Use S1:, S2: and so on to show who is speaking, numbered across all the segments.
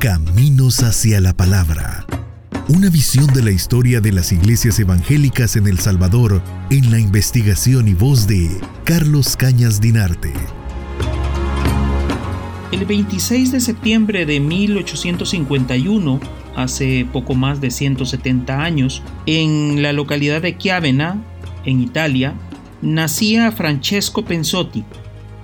S1: Caminos hacia la Palabra. Una visión de la historia de las iglesias evangélicas en El Salvador en la investigación y voz de Carlos Cañas Dinarte.
S2: El 26 de septiembre de 1851, hace poco más de 170 años, en la localidad de Chiavena, en Italia, nacía Francesco Pensotti.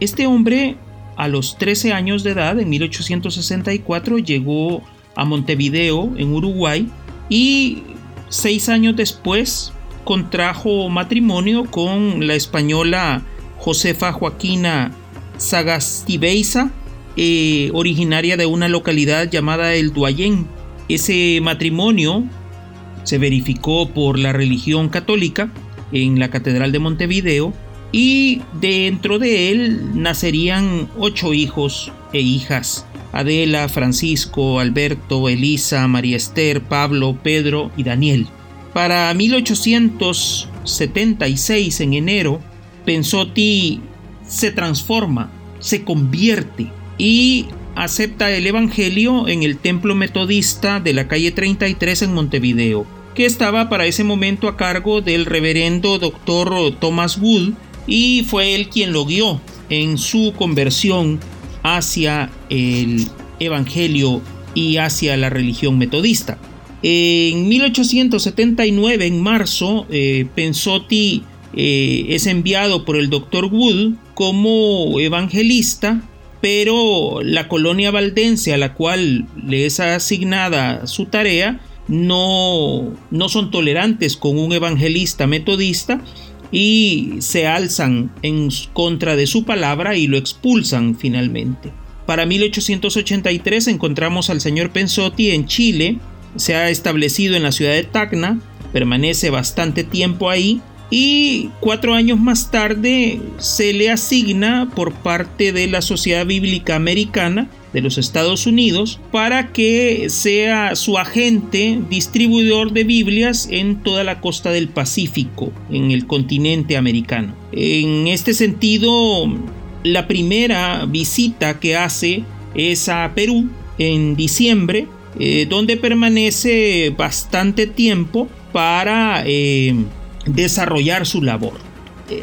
S2: Este hombre, a los 13 años de edad, en 1864, llegó a Montevideo, en Uruguay, y seis años después contrajo matrimonio con la española Josefa Joaquina Sagastibeiza, eh, originaria de una localidad llamada El Duayén. Ese matrimonio se verificó por la religión católica en la Catedral de Montevideo y dentro de él nacerían ocho hijos e hijas. Adela, Francisco, Alberto, Elisa, María Esther, Pablo, Pedro y Daniel. Para 1876, en enero, Pensotti se transforma, se convierte y acepta el Evangelio en el templo metodista de la calle 33 en Montevideo que estaba para ese momento a cargo del reverendo doctor Thomas Wood y fue él quien lo guió en su conversión hacia el Evangelio y hacia la religión metodista. En 1879, en marzo, eh, Pensotti eh, es enviado por el doctor Wood como evangelista, pero la colonia valdense a la cual le es asignada su tarea no, no son tolerantes con un evangelista metodista y se alzan en contra de su palabra y lo expulsan finalmente. Para 1883 encontramos al señor Pensotti en Chile, se ha establecido en la ciudad de Tacna, permanece bastante tiempo ahí y cuatro años más tarde se le asigna por parte de la Sociedad Bíblica Americana de los Estados Unidos para que sea su agente distribuidor de Biblias en toda la costa del Pacífico, en el continente americano. En este sentido, la primera visita que hace es a Perú en diciembre, eh, donde permanece bastante tiempo para eh, desarrollar su labor.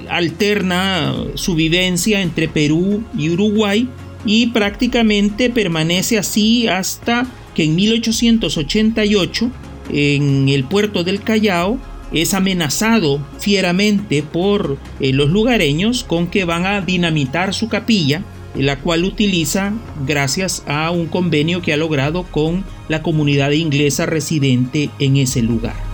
S2: alterna su vivencia entre Perú y Uruguay y prácticamente permanece así hasta que en 1888 en el puerto del Callao es amenazado fieramente por eh, los lugareños con que van a dinamitar su capilla, la cual utiliza gracias a un convenio que ha logrado con la comunidad inglesa residente en ese lugar.